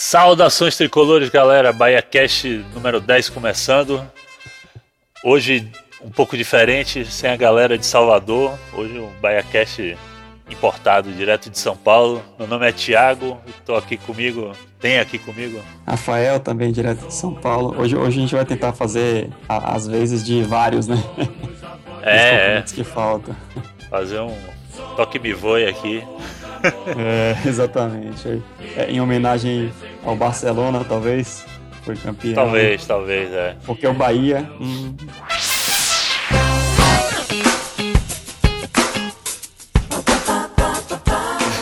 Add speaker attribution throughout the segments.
Speaker 1: Saudações tricolores, galera. Bahia Cast número 10 começando. Hoje um pouco diferente, sem a galera de Salvador. Hoje um Bahia Cast importado direto de São Paulo. Meu nome é Thiago, estou aqui comigo, tem aqui comigo.
Speaker 2: Rafael, também direto de São Paulo. Hoje, hoje a gente vai tentar fazer as vezes de vários, né?
Speaker 1: É, é.
Speaker 2: que falta.
Speaker 1: Fazer um toque me voe aqui.
Speaker 2: É, exatamente. É, em homenagem ao Barcelona, talvez. Foi campeão.
Speaker 1: Talvez, talvez, é.
Speaker 2: Porque o Bahia. Hum...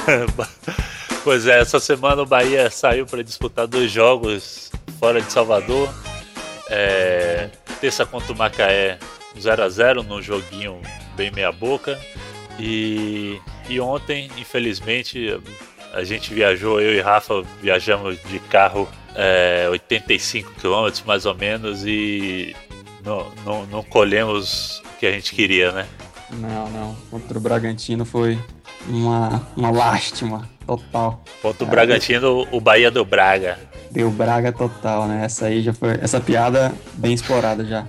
Speaker 1: pois é, essa semana o Bahia saiu para disputar dois jogos fora de Salvador. É, terça contra o Macaé 0 a 0 num joguinho bem meia boca. E, e ontem, infelizmente, a gente viajou, eu e Rafa viajamos de carro é, 85 quilômetros mais ou menos e não, não, não colhemos o que a gente queria, né?
Speaker 2: Não, não. Contra o Bragantino foi uma, uma lástima total.
Speaker 1: Contra o Bragantino, o Bahia do Braga.
Speaker 2: Deu Braga total, né? Essa aí já foi. Essa piada bem explorada já.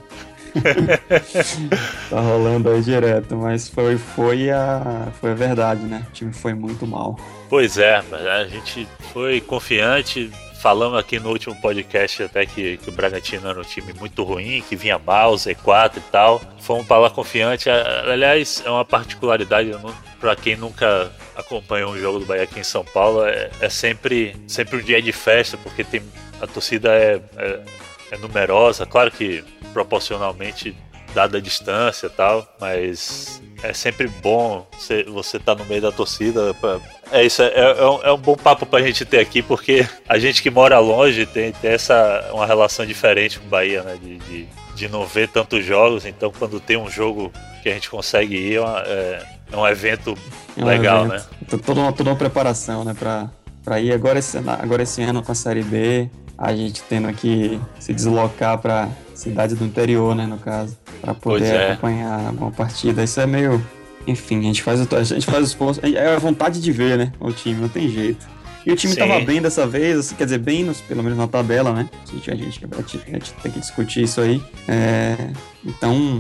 Speaker 2: tá rolando aí direto, mas foi, foi, a, foi a verdade, né? O time foi muito mal.
Speaker 1: Pois é, a gente foi confiante. Falamos aqui no último podcast até que, que o Bragantino era um time muito ruim, que vinha mal, Z4 e tal. Fomos para lá confiante. Aliás, é uma particularidade para quem nunca acompanhou um jogo do Bahia aqui em São Paulo. É, é sempre, sempre um dia de festa, porque tem, a torcida é, é, é numerosa. Claro que proporcionalmente dada a distância e tal, mas é sempre bom você estar tá no meio da torcida. Pra... É isso, é, é, um, é, um, bom papo pra gente ter aqui, porque a gente que mora longe tem, tem essa uma relação diferente com o Bahia, né? De, de, de, não ver tantos jogos, então quando tem um jogo que a gente consegue ir, é, uma, é, é um evento é um legal, evento.
Speaker 2: né? Toda uma, toda uma preparação, né, pra, pra ir agora esse, agora esse ano com a Série B, a gente tendo que se deslocar para cidade do interior, né, no caso, para poder é. acompanhar uma partida. Isso é meio, enfim, a gente faz a gente faz os pontos, é a vontade de ver, né, o time, não tem jeito. E o time Sim. tava bem dessa vez, assim, quer dizer, bem, nos, pelo menos na tabela, né? A gente, a gente, a gente tem que discutir isso aí. É, então,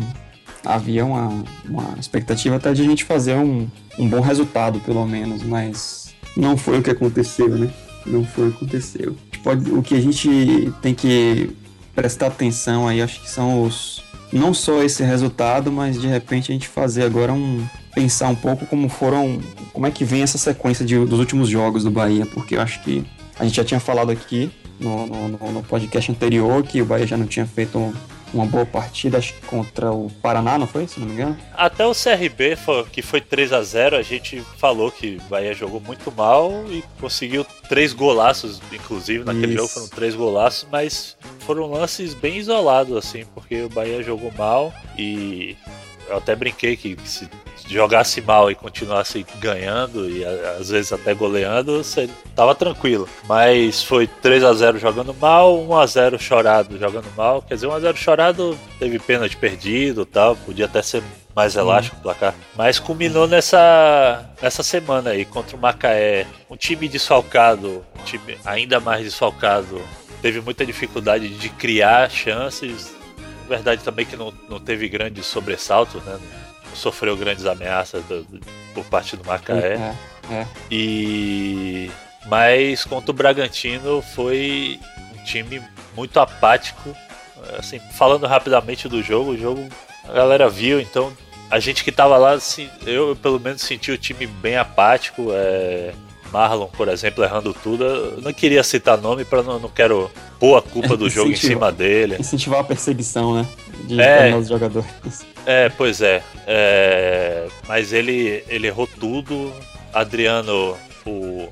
Speaker 2: havia uma, uma expectativa até de a gente fazer um, um bom resultado, pelo menos, mas não foi o que aconteceu, né? Não foi aconteceu. Pode, o que a gente tem que prestar atenção aí, acho que são os não só esse resultado, mas de repente a gente fazer agora um pensar um pouco como foram, como é que vem essa sequência de, dos últimos jogos do Bahia, porque eu acho que a gente já tinha falado aqui no, no, no podcast anterior que o Bahia já não tinha feito uma boa partida acho, contra o Paraná, não foi? Se não me engano.
Speaker 1: Até o CRB, que foi 3 a 0 a gente falou que o Bahia jogou muito mal e conseguiu três golaços, inclusive, naquele Isso. jogo foram três golaços, mas foram lances bem isolados, assim, porque o Bahia jogou mal e eu até brinquei que se jogasse mal e continuasse ganhando e às vezes até goleando, você tava tranquilo. Mas foi 3 a 0 jogando mal, 1 a 0 chorado jogando mal. Quer dizer, 1 a 0 chorado teve pena de perdido, tal, podia até ser mais elástico o placar. Mas culminou nessa, nessa semana aí contra o Macaé. Um time desfalcado, um time ainda mais desfalcado, teve muita dificuldade de criar chances. Verdade também que não, não teve grande sobressalto, né? sofreu grandes ameaças do, do, por parte do Macaé. É, é. E mas contra o Bragantino foi um time muito apático. Assim, falando rapidamente do jogo, o jogo a galera viu, então a gente que tava lá, assim, eu pelo menos senti o time bem apático. É, Marlon, por exemplo, errando tudo. Eu não queria citar nome para não, não quero pôr a culpa do jogo em cima dele.
Speaker 2: Incentivar a perseguição, né? De é, jogadores.
Speaker 1: É, pois é. é. Mas ele, ele errou tudo. Adriano, o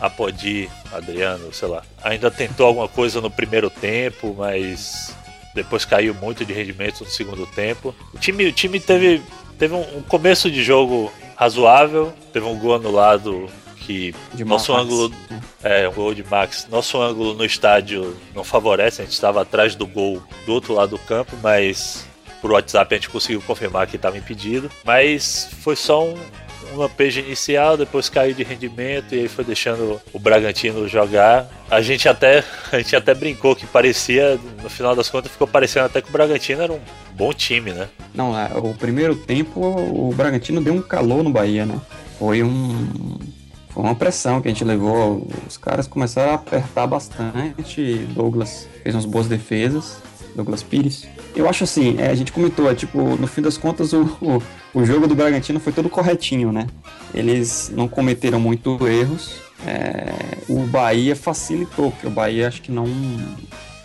Speaker 1: Apodi, Adriano, sei lá, ainda tentou alguma coisa no primeiro tempo, mas depois caiu muito de rendimento no segundo tempo. O time, o time teve, teve um, um começo de jogo razoável, teve um gol anulado que de nosso Max. ângulo é um gol de Max. Nosso ângulo no estádio não favorece, a gente estava atrás do gol do outro lado do campo, mas por WhatsApp a gente conseguiu confirmar que estava impedido. Mas foi só um, um lampejo inicial, depois caiu de rendimento e aí foi deixando o Bragantino jogar. A gente até a gente até brincou que parecia, no final das contas, ficou parecendo até que o Bragantino era um bom time, né?
Speaker 2: Não, é, o primeiro tempo o Bragantino deu um calor no Bahia, né? Foi um foi uma pressão que a gente levou. Os caras começaram a apertar bastante. Douglas fez umas boas defesas. Douglas Pires. Eu acho assim, é, a gente comentou, é, tipo, no fim das contas, o, o, o, jogo do Bragantino foi todo corretinho, né? Eles não cometeram muito erros. É, o Bahia facilitou, porque o Bahia acho que não,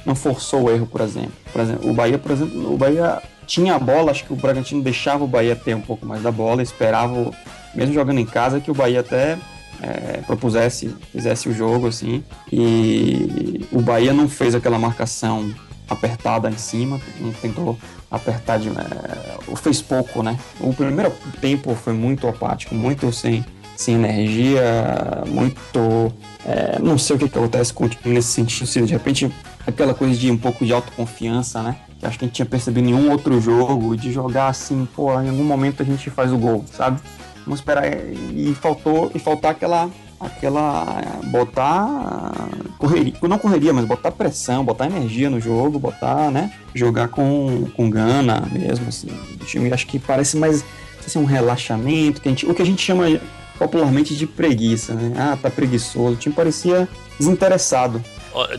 Speaker 2: não forçou o erro, por exemplo. Por exemplo, o Bahia, por exemplo, o Bahia tinha a bola, acho que o Bragantino deixava o Bahia ter um pouco mais da bola, esperava, mesmo jogando em casa, que o Bahia até é, propusesse, fizesse o jogo assim. E o Bahia não fez aquela marcação apertada em cima, não tentou apertar de. É, fez pouco, né? O primeiro tempo foi muito apático, muito sem, sem energia, muito. É, não sei o que, que acontece com o time nesse sentido, se de repente aquela coisa de um pouco de autoconfiança, né? Que acho que a gente tinha percebido em nenhum outro jogo, de jogar assim, pô, em algum momento a gente faz o gol, sabe? Vamos esperar e faltou e faltar aquela aquela botar correria, não correria, mas botar pressão, botar energia no jogo, botar, né, jogar com, com gana mesmo, assim. O time acho que parece mais assim, um relaxamento, que gente, o que a gente chama popularmente de preguiça, né? Ah, tá preguiçoso. O time parecia desinteressado.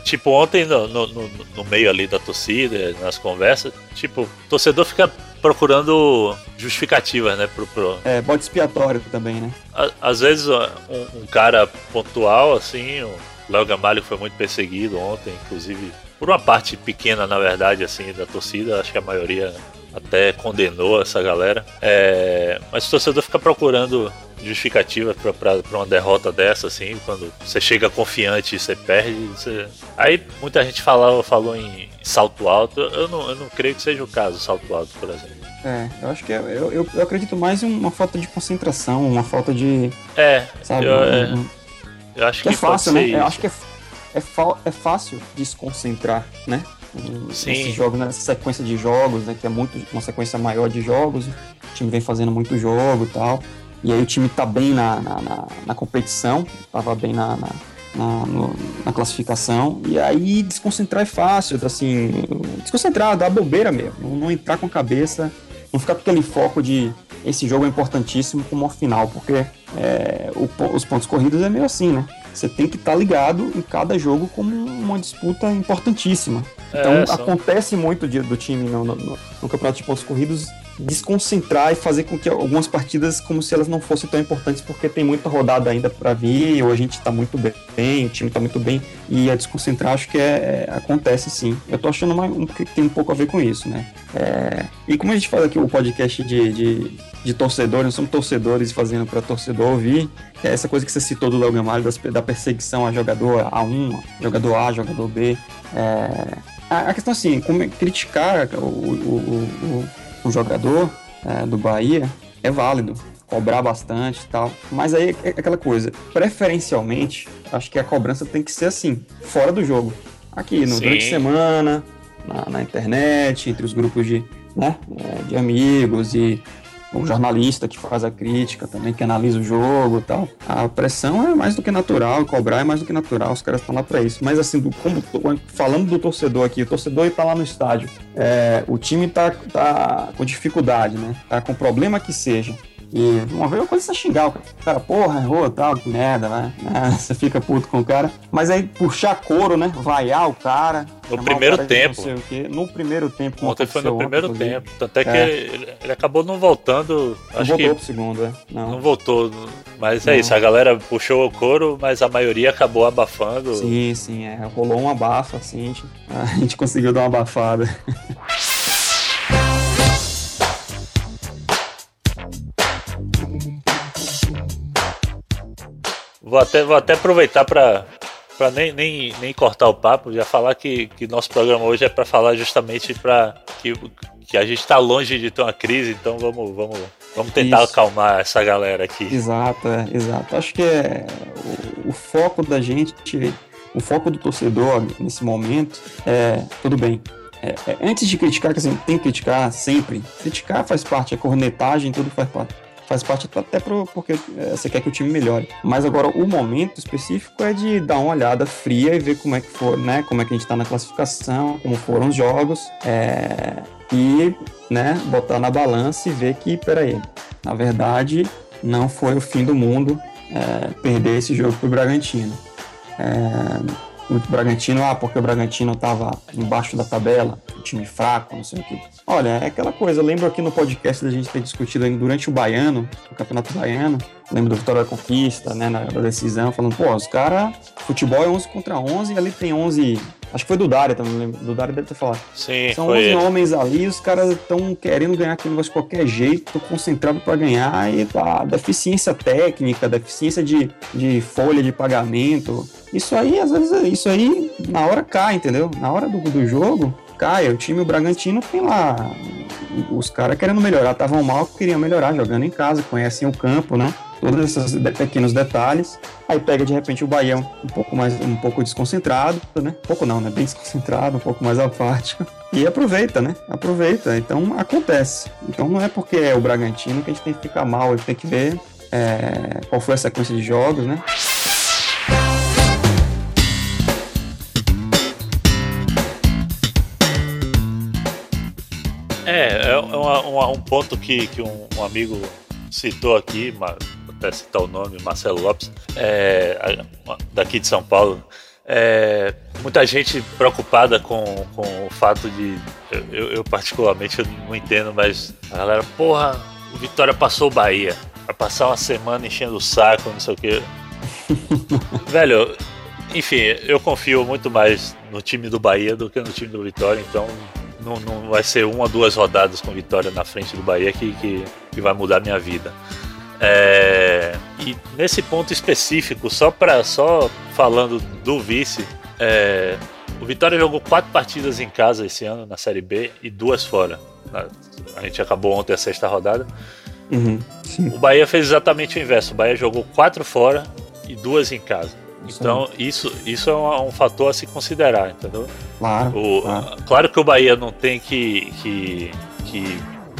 Speaker 1: Tipo, ontem no, no, no meio ali da torcida, nas conversas, tipo, o torcedor fica procurando justificativas, né? Pro, pro...
Speaker 2: É, bode expiatório também, né?
Speaker 1: Às vezes um, um cara pontual, assim, o Léo Gamalho foi muito perseguido ontem, inclusive por uma parte pequena, na verdade, assim, da torcida, acho que a maioria até condenou essa galera. É, mas o torcedor fica procurando justificativa para uma derrota dessa, assim, quando você chega confiante e você perde. Você... Aí muita gente falava, falou em salto alto. Eu não, eu não creio que seja o caso, salto alto, por exemplo.
Speaker 2: É, eu acho que é, eu, eu, eu acredito mais em uma falta de concentração, uma falta de.
Speaker 1: É, sabe? Eu, é, um, eu acho que,
Speaker 2: é fácil, né? Eu acho que é, é, é fácil desconcentrar, né?
Speaker 1: Sim.
Speaker 2: Nesse jogo, nessa sequência de jogos, né? Que é muito uma sequência maior de jogos. O time vem fazendo muito jogo e tal. E aí o time tá bem na, na, na, na competição, tava bem na, na, na, no, na, classificação. E aí desconcentrar é fácil, assim, desconcentrar, dar bobeira mesmo, não, entrar com a cabeça, não ficar com aquele foco de esse jogo é importantíssimo como a final, porque é, o, os pontos corridos é meio assim, né? Você tem que estar tá ligado em cada jogo como uma disputa importantíssima. Então é, acontece muito de, do time no, no, no campeonato de pontos corridos desconcentrar e fazer com que algumas partidas como se elas não fossem tão importantes porque tem muita rodada ainda para vir ou a gente está muito bem, o time está muito bem e a desconcentrar acho que é, é, acontece sim. Eu tô achando uma, um, que tem um pouco a ver com isso, né? É, e como a gente fala aqui o podcast de, de, de torcedores, nós somos torcedores fazendo para torcedor ouvir, é essa coisa que você citou do Léo Gamalho, da perseguição a jogador A1, jogador A, jogador B. É, a, questão assim, como criticar o, o, o um jogador é, do Bahia, é válido cobrar bastante e tal. Mas aí é aquela coisa, preferencialmente, acho que a cobrança tem que ser assim, fora do jogo. Aqui, no, durante a semana, na, na, internet, entre os grupos de, né, é, de amigos e um jornalista que faz a crítica também, que analisa o jogo e tal. A pressão é mais do que natural, cobrar é mais do que natural, os caras estão lá para isso. Mas assim, do, como, falando do torcedor aqui, o torcedor está lá no estádio, é, o time tá, tá com dificuldade, né? Tá com problema que seja. E uma vez coisa é você xingar o cara, porra, errou, tal, que merda, né? Você fica puto com o cara. Mas aí puxar couro, né? Vaiar o cara.
Speaker 1: No primeiro tempo.
Speaker 2: No primeiro tempo.
Speaker 1: Ontem foi no primeiro ontem, tempo. Até que é. ele, ele, acabou não voltando.
Speaker 2: Não
Speaker 1: acho
Speaker 2: voltou
Speaker 1: que
Speaker 2: pro segundo, é.
Speaker 1: Não, não voltou. Mas é não. isso, a galera puxou o couro, mas a maioria acabou abafando.
Speaker 2: Sim, sim, é. Rolou um abafa, assim, a gente, a gente conseguiu dar uma abafada.
Speaker 1: Vou até, vou até aproveitar para para nem, nem, nem cortar o papo, já falar que, que nosso programa hoje é para falar justamente para que, que a gente está longe de ter uma crise, então vamos, vamos, vamos tentar Isso. acalmar essa galera aqui.
Speaker 2: Exato, é, exato. Acho que é o, o, foco da gente, o foco do torcedor nesse momento é tudo bem. É, é, antes de criticar, que assim, tem que criticar sempre. Criticar faz parte, a cornetagem, tudo faz parte. Faz parte até pro, porque é, você quer que o time melhore. Mas agora o momento específico é de dar uma olhada fria e ver como é que for, né? Como é que a gente tá na classificação, como foram os jogos. É, e né, botar na balança e ver que, peraí, na verdade, não foi o fim do mundo é, perder esse jogo pro Bragantino. É, o Bragantino, ah, porque o Bragantino estava embaixo da tabela, time fraco, não sei o quê. Olha, é aquela coisa, eu lembro aqui no podcast da gente ter discutido durante o Baiano, o Campeonato Baiano, lembro do Vitória da Conquista, né, na, na decisão, falando, pô, os caras, futebol é 11 contra 11 e ali tem 11 Acho que foi do Dária também, lembro. Do Dária deve ter falado.
Speaker 1: Sim,
Speaker 2: São 11
Speaker 1: ele.
Speaker 2: homens ali, os caras estão querendo ganhar aquele negócio de qualquer jeito, estão concentrados para ganhar e tá, deficiência técnica, deficiência de, de folha de pagamento. Isso aí, às vezes, isso aí na hora cai, entendeu? Na hora do, do jogo, cai. O time o Bragantino tem lá os caras querendo melhorar, estavam mal, queriam melhorar, jogando em casa, conhecem o campo, né? todos esses pequenos detalhes. Aí pega de repente o Bahia um pouco mais um pouco desconcentrado, né? Um pouco não, né? Bem desconcentrado, um pouco mais apático. E aproveita, né? Aproveita. Então acontece. Então não é porque é o Bragantino que a gente tem que ficar mal, a gente tem que ver é, qual foi a sequência de jogos, né?
Speaker 1: Uma, uma, um ponto que, que um, um amigo citou aqui, mas até citar o nome, Marcelo Lopes, é, daqui de São Paulo. É, muita gente preocupada com, com o fato de. Eu, eu, particularmente eu não entendo, mas a galera, porra, o Vitória passou o Bahia. Vai passar uma semana enchendo o saco, não sei o quê. Velho, enfim, eu confio muito mais no time do Bahia do que no time do Vitória, então não, não vai ser uma ou duas rodadas com Vitória na frente do Bahia que, que, que vai mudar minha vida. É, e nesse ponto específico, só para só falando do vice, é, o Vitória jogou quatro partidas em casa esse ano na Série B e duas fora. A gente acabou ontem a sexta rodada.
Speaker 2: Uhum,
Speaker 1: o Bahia fez exatamente o inverso. O Bahia jogou quatro fora e duas em casa. Então, isso, isso é um, um, fator a se considerar, entendeu?
Speaker 2: Claro,
Speaker 1: o,
Speaker 2: claro.
Speaker 1: claro que o Bahia não tem que, que, que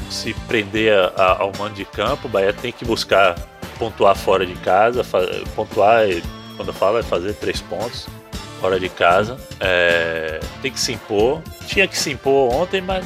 Speaker 1: se prender a, ao mando de campo, o Bahia tem que buscar pontuar fora de casa, pontuar, quando eu falo, é fazer três pontos fora de casa. É, tem que se impor. Tinha que se impor ontem, mas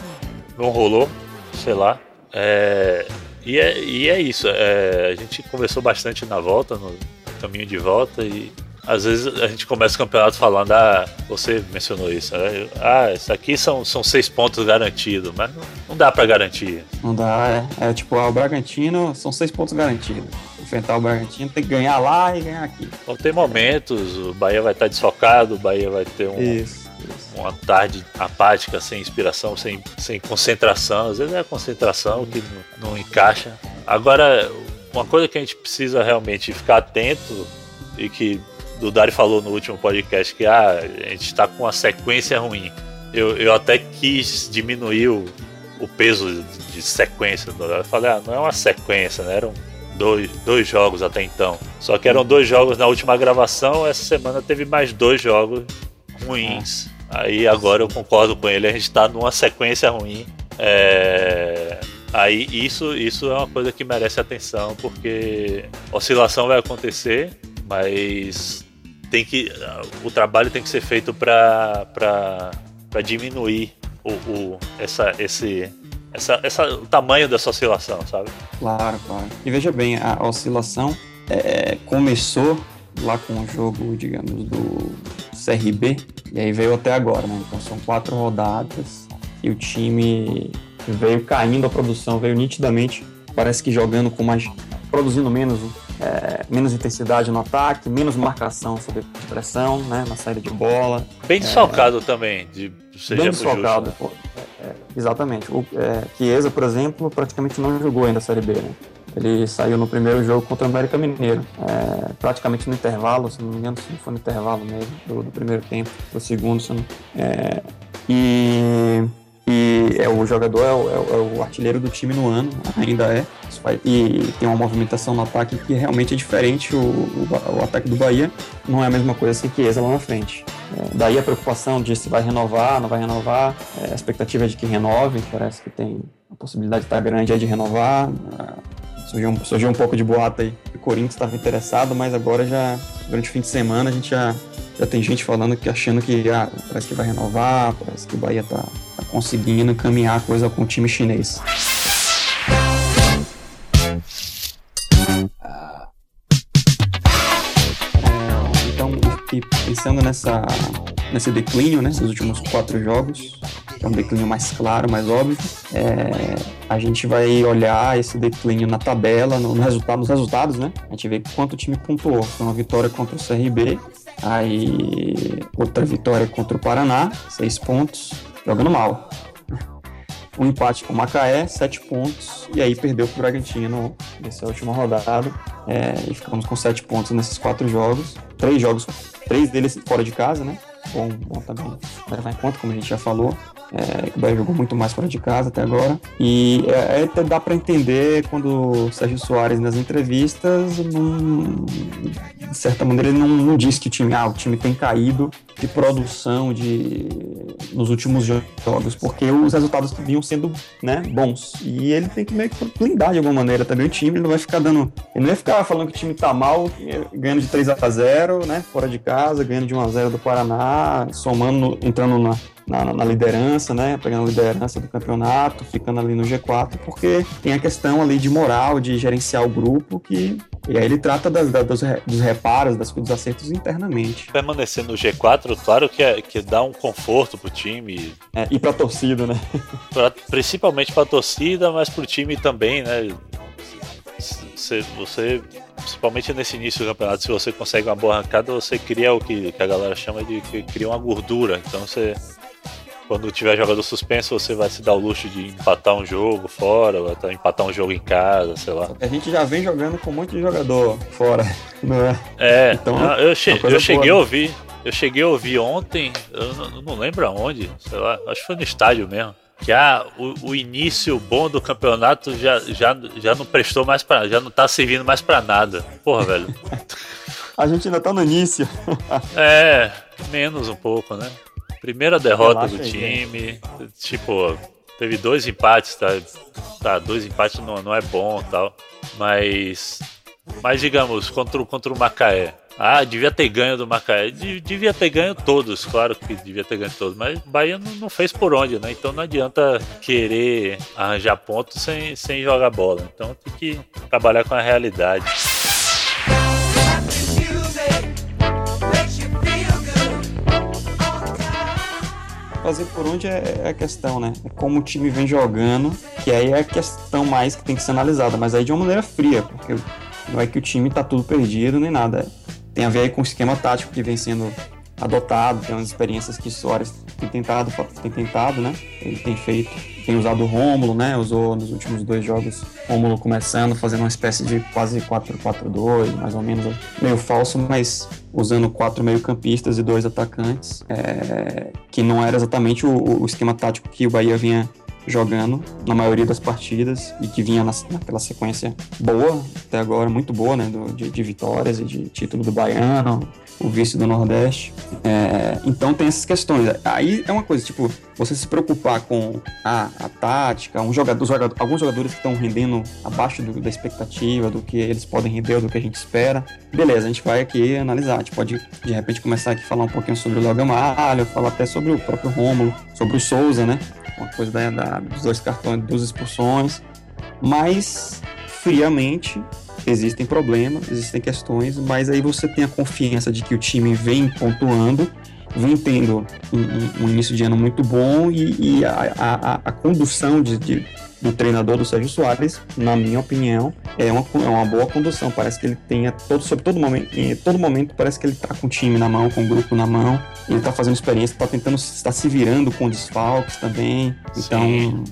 Speaker 1: não rolou, sei lá. É, e, é, e é isso. É, a gente conversou bastante na volta, no caminho de volta, e às vezes a gente começa o campeonato falando, ah, você mencionou isso, né? ah, isso aqui são, são seis pontos garantidos, mas não, não dá para garantir.
Speaker 2: Não dá, é, é tipo, ah, o Bragantino são seis pontos garantidos. Enfrentar o Bragantino tem que ganhar lá e ganhar aqui.
Speaker 1: Então tem momentos, o Bahia vai estar desfocado, o Bahia vai ter um,
Speaker 2: isso,
Speaker 1: uma tarde apática, sem inspiração, sem, sem concentração. Às vezes é a concentração que não, não encaixa. Agora, uma coisa que a gente precisa realmente ficar atento e que do Dari falou no último podcast que ah, a gente está com uma sequência ruim. Eu, eu até quis diminuir o, o peso de sequência. Eu falei, ah, não é uma sequência, né? Eram dois, dois jogos até então. Só que eram dois jogos na última gravação, essa semana teve mais dois jogos ruins. Aí agora eu concordo com ele, a gente está numa sequência ruim. É... Aí isso, isso é uma coisa que merece atenção, porque oscilação vai acontecer, mas tem que o trabalho tem que ser feito para diminuir o, o, essa, esse, essa, essa, o tamanho dessa oscilação, sabe?
Speaker 2: Claro, claro. E veja bem, a oscilação é, começou lá com o jogo, digamos, do CRB, e aí veio até agora, né? Então são quatro rodadas e o time veio caindo a produção, veio nitidamente, parece que jogando com mais. produzindo menos é, menos intensidade no ataque, menos marcação sob pressão, né, na saída de bola.
Speaker 1: Bem desfalcado é, também, de seja
Speaker 2: bem desfalcado. Justo, né? é, exatamente. O é, Chiesa, por exemplo, praticamente não jogou ainda a Série B, né? Ele saiu no primeiro jogo contra o América Mineiro, é, praticamente no intervalo, se não me engano, se não foi no intervalo mesmo, do, do primeiro tempo, do segundo, se não, é, e é, o jogador é o, é o, artilheiro do time no ano, ainda é. E tem uma movimentação no ataque que realmente é diferente. O, o, o ataque do Bahia não é a mesma coisa sem Chiesa lá na frente. É, daí a preocupação de se vai renovar, não vai renovar. É, a expectativa é de que renove, parece que tem a possibilidade de estar grande é de renovar. surgiu, um, surgiu um pouco de boato aí. O Corinthians estava interessado, mas agora já, durante o fim de semana, a gente já, já tem gente falando que achando que ah, parece que vai renovar, parece que o Bahia tá, tá conseguindo caminhar a coisa com o time chinês. pensando nessa, nesse declínio, né, dos últimos quatro jogos, é um declínio mais claro, mais óbvio, é, a gente vai olhar esse declínio na tabela, no, no, resultado, nos resultados, né? A gente vê quanto o time pontuou. Foi uma vitória contra o CRB, aí outra vitória contra o Paraná, seis pontos, jogando mal. Um empate com o Macaé, sete pontos, e aí perdeu para o Bragantino nessa última rodada. É, e ficamos com sete pontos nesses quatro jogos. Três jogos, três deles fora de casa, né? Bom, bom também levar em conta, como a gente já falou. É, o Bahia jogou muito mais fora de casa até agora. E é, é dá para entender quando o Sérgio Soares nas entrevistas, de certa maneira, ele não, não diz que o time, ah, o time tem caído de produção de, nos últimos jogos, porque os resultados vinham sendo né, bons. E ele tem que meio que blindar de alguma maneira também o time, ele não vai ficar dando. Ele não vai ficar falando que o time tá mal, ganhando de 3 a 0 né? Fora de casa, ganhando de 1 a 0 do Paraná, somando, entrando na na, na, liderança, né? Pegando a liderança do campeonato, ficando ali no G4, porque tem a questão ali de moral, de gerenciar o grupo, que e aí ele trata das, das, dos, reparos, das, dos acertos internamente.
Speaker 1: Permanecer no G4, claro que, é, que dá um conforto pro time.
Speaker 2: É, e pra torcida, né?
Speaker 1: Pra, principalmente pra torcida, mas pro time também, né? Você, você, principalmente nesse início do campeonato, se você consegue uma boa arrancada, você cria o que, que a galera chama de que cria uma gordura. Então você quando tiver jogador suspenso, você vai se dar o luxo de empatar um jogo fora, ou empatar um jogo em casa, sei lá.
Speaker 2: A gente já vem jogando com um monte de jogador fora, não é?
Speaker 1: É, então, eu, che é eu cheguei boa, a ouvir. Eu cheguei a ouvir ontem, eu não, não, lembro aonde, sei lá, acho que foi no estádio mesmo. Que ah, o, o início bom do campeonato já, já, já não prestou mais para, já não tá servindo mais para nada. Porra, velho.
Speaker 2: a gente ainda tá no início.
Speaker 1: é, menos um pouco, né? Primeira derrota do time. Tipo, teve dois empates, tá? Tá, dois empates não, não é bom tal. Mas. Mas digamos, contra, contra o Macaé. Ah, devia ter ganho do Macaé. Devia ter ganho todos, claro que devia ter ganho todos. Mas Bahia não, não fez por onde, né? Então não adianta querer arranjar pontos sem, sem jogar bola. Então tem que trabalhar com a realidade.
Speaker 2: Fazer por onde é, é, a questão, né? É como o time vem jogando, que aí é a questão mais que tem que ser analisada, mas aí de uma maneira fria, porque não é que o time tá tudo perdido nem nada. Tem a ver aí com o esquema tático que vem sendo adotado, tem umas experiências que o Soares tem tentado, tem tentado, né? Ele tem feito, tem usado o Rômulo, né? Usou nos últimos dois jogos Rômulo começando, fazendo uma espécie de quase 4-4-2, mais ou menos, meio falso, mas usando quatro meio-campistas e dois atacantes, é, que não era exatamente o, o esquema tático que o Bahia vinha jogando na maioria das partidas e que vinha na, naquela sequência boa, até agora, muito boa, né? Do, de, de, vitórias e de título do Baiano, o vice do Nordeste. É, então tem essas questões. Aí é uma coisa, tipo, você se preocupar com a, a tática, um jogador, jogador, alguns jogadores que estão rendendo abaixo do, da expectativa, do que eles podem render ou do que a gente espera. Beleza, a gente vai aqui analisar. A gente pode, de repente, começar aqui a falar um pouquinho sobre o Léo Gamalho, falar até sobre o próprio Rômulo, sobre o Souza, né? Uma coisa da, da, dos dois cartões, duas expulsões. Mas, friamente, existem problemas, existem questões, mas aí você tem a confiança de que o time vem pontuando, vem tendo um, um, início de ano muito bom e, e a, a, a, condução de, de, do treinador do Sérgio Soares, na minha opinião, é uma, é uma boa condução. Parece que ele tenha todo, sobre todo momento, em todo momento parece que ele está com o time na mão, com o grupo na mão, ele está fazendo experiência, está tentando, está se virando com desfalques também. Então, Sim.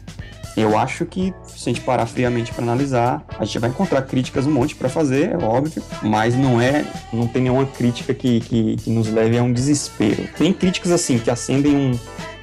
Speaker 2: Eu acho que, se a gente parar friamente para analisar, a gente vai encontrar críticas um monte para fazer, é óbvio, mas não é, não tem nenhuma crítica que, que, que nos leve a um desespero. Tem críticas assim que acendem um,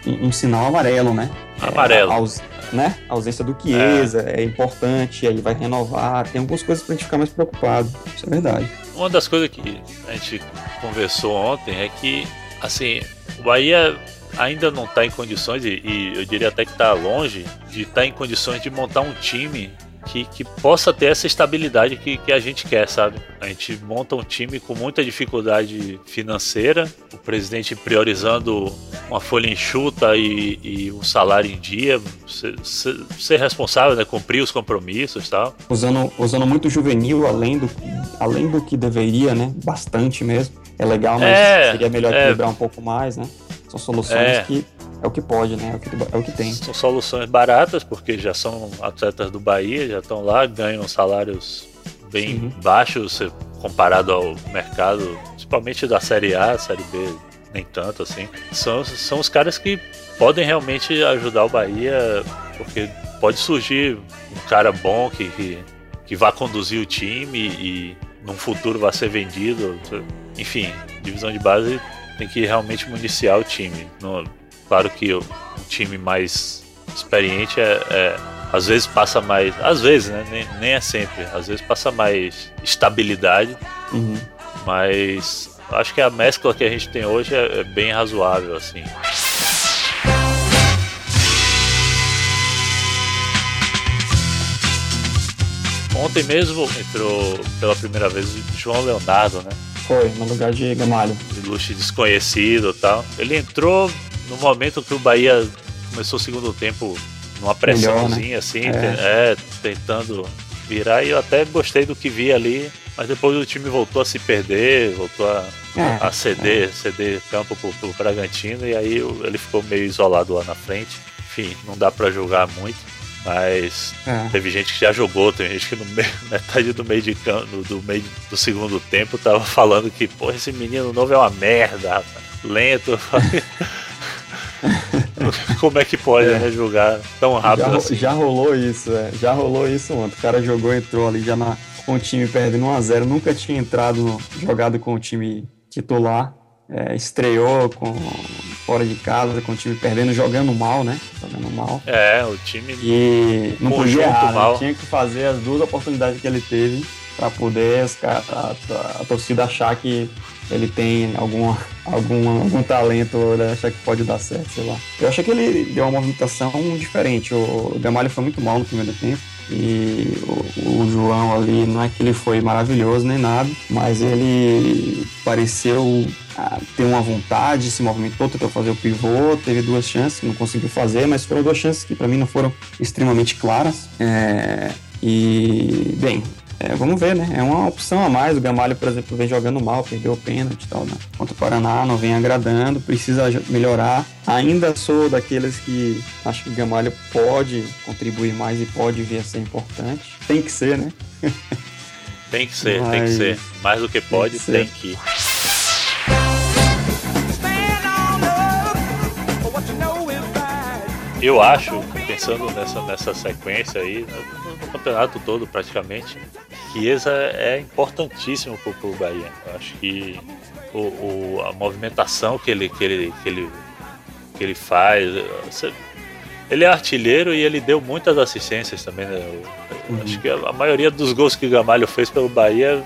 Speaker 2: um, um sinal amarelo, né?
Speaker 1: Amarelo. É,
Speaker 2: aus, né? A ausência do Chiesa é. é importante, aí vai renovar, tem algumas coisas pra gente ficar mais preocupado. Isso é verdade.
Speaker 1: Uma das coisas que a gente conversou ontem é que, assim, o Bahia ainda não está em condições, e, e, eu diria até que está longe, de estar tá em condições de montar um time que, que possa ter essa estabilidade que, que a gente quer, sabe? A gente monta um time com muita dificuldade financeira, o presidente priorizando uma folha enxuta e, e um salário em dia, ser, ser, ser responsável, né? cumprir os compromissos tal.
Speaker 2: Usando, usando muito juvenil, além do, além do que deveria, né? Bastante mesmo. É legal, mas é, seria melhor é, equilibrar um pouco mais, né? São soluções é. que é o que pode, né? É o que, é o que tem.
Speaker 1: São soluções baratas, porque já são atletas do Bahia, já estão lá, ganham salários bem uhum. baixos comparado ao mercado, principalmente da Série A, Série B, nem tanto assim. São, são os caras que podem realmente ajudar o Bahia, porque pode surgir um cara bom que, que, que vá conduzir o time e num futuro vai ser vendido. Enfim, divisão de base tem que realmente municiar o time. No, Claro que o time mais experiente é, é às vezes passa mais, às vezes, né? Nem, nem, é sempre. Às vezes passa mais estabilidade, uhum. mas acho que a mescla que a gente tem hoje é, é bem razoável, assim. Ontem mesmo entrou pela primeira vez o João Leonardo, né?
Speaker 2: Foi, no lugar de Gamalho.
Speaker 1: De luxo desconhecido e tal. Ele entrou no momento que o Bahia começou o segundo tempo numa pressãozinha Melhor, né? assim, é. é. tentando virar, e eu até gostei do que vi ali, mas depois o time voltou a se perder, voltou a, é, a ceder, é. ceder campo pro, pro Bragantino, e aí ele ficou meio isolado lá na frente. Enfim, não dá para julgar muito. Mas é. teve gente que já jogou, tem gente que no meio, metade do meio de campo, do meio do segundo tempo tava falando que, pô, esse menino novo é uma merda, lento. Como é que pode é. né, jogar tão rápido
Speaker 2: já,
Speaker 1: assim?
Speaker 2: Já rolou isso, é. Já rolou isso ontem. O cara jogou, entrou ali já na, com o time perdendo 1x0. Nunca tinha entrado, jogado com o time titular. É, estreou com, fora de casa, com o time perdendo, jogando mal, né? Jogando mal.
Speaker 1: É, o time.
Speaker 2: E não podia errar, né? tinha que fazer as duas oportunidades que ele teve para poder a, a, a, torcida achar que ele tem alguma, algum, algum talento, ele acha que pode dar certo, sei lá. Eu achei que ele deu uma movimentação diferente. O Gamalho foi muito mal no primeiro tempo. E o, o, João ali, não é que ele foi maravilhoso nem nada, mas ele pareceu ah, ter uma vontade, se movimentou, tentou fazer o pivô, teve duas chances, não conseguiu fazer, mas foram duas chances que para mim não foram extremamente claras. É, e, bem, é, vamos ver, né? É uma opção a mais. O Gamalho, por exemplo, vem jogando mal, perdeu o pênalti e tal, né? Contra o Paraná, não vem agradando, precisa melhorar. Ainda sou daqueles que acho que o Gamalho pode contribuir mais e pode vir a ser importante. Tem que ser, né?
Speaker 1: Tem que ser, Mas... tem que ser. Mais do que pode, tem que. Tem que. Eu acho, pensando nessa, nessa sequência aí, no, no campeonato todo praticamente, Chiesa é importantíssimo pro, pro Bahia. Eu acho que o, o, a movimentação que ele, que ele, que ele, que ele faz. Ele é artilheiro e ele deu muitas assistências também. Né? Uhum. Acho que a, maioria dos gols que o Gamalho fez pelo Bahia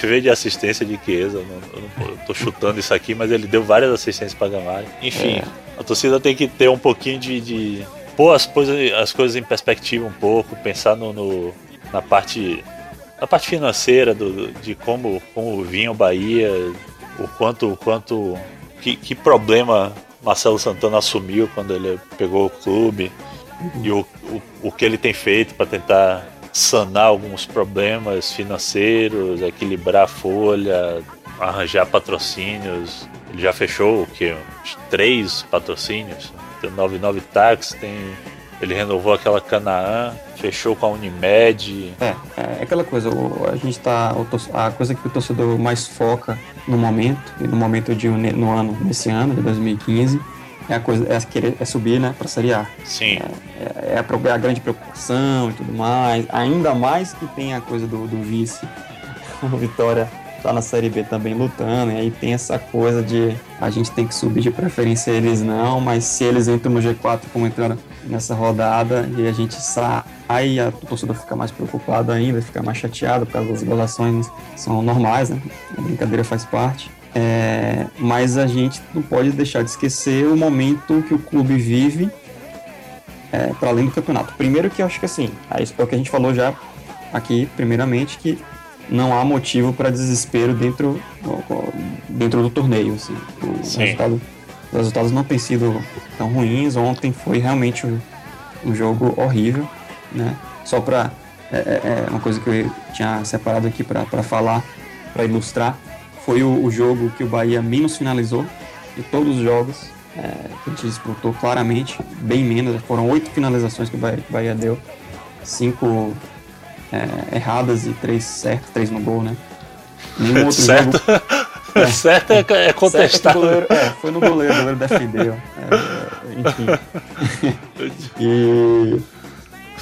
Speaker 1: veio de assistência de Chiesa. Eu não, eu não tô chutando isso aqui, mas ele deu várias assistências para Gamalho. Enfim. É a torcida tem que ter um pouquinho de, de pôr as coisas, as coisas em perspectiva um pouco, pensar no, no na parte na parte financeira do, de como, como vinha o Bahia, o quanto, o quanto que, que problema Marcelo Santana assumiu quando ele pegou o clube e o, o, o que ele tem feito para tentar sanar alguns problemas financeiros, equilibrar a folha, arranjar patrocínios. Ele já fechou o que? Três patrocínios. Tem 99 Tax, tem. Ele renovou aquela Canaã, fechou com a Unimed.
Speaker 2: É, é aquela coisa, a gente tá. A coisa que o torcedor mais foca no momento, e no momento de no ano, nesse ano, de 2015, é a coisa, é querer é subir, né, para Série A.
Speaker 1: Sim.
Speaker 2: É, é, a, é a grande preocupação e tudo mais. Ainda mais que tem a coisa do, do vice, o Vitória tá na Série B também lutando, e aí tem essa coisa de a gente tem que subir de preferência eles não, mas se eles entram no G4 como entraram nessa rodada e a gente sai, a torcida fica mais preocupada ainda, fica mais chateada por causa das violações são normais, né? A brincadeira faz parte. É, mas a gente não pode deixar de esquecer o momento que o clube vive é, para além do campeonato. Primeiro que eu acho que assim, é, é o que a gente falou já aqui, primeiramente, que não há motivo para desespero dentro, dentro do torneio. Assim. O resultado, os resultados não têm sido tão ruins. Ontem foi realmente um, um jogo horrível. Né? Só para. É, é, é, uma coisa que eu tinha separado aqui para falar, para ilustrar. Foi o, o, jogo que o Bahia menos finalizou de todos os jogos. É, que a gente disputou claramente, bem menos. Foram oito finalizações que o Bahia, que o Bahia deu. Cinco é, erradas e três certas, três no gol, né?
Speaker 1: Nenhum outro certo. jogo. É, certo é, é contestável.
Speaker 2: Certo é, foi no goleiro, goleiro defendeu. É, enfim. e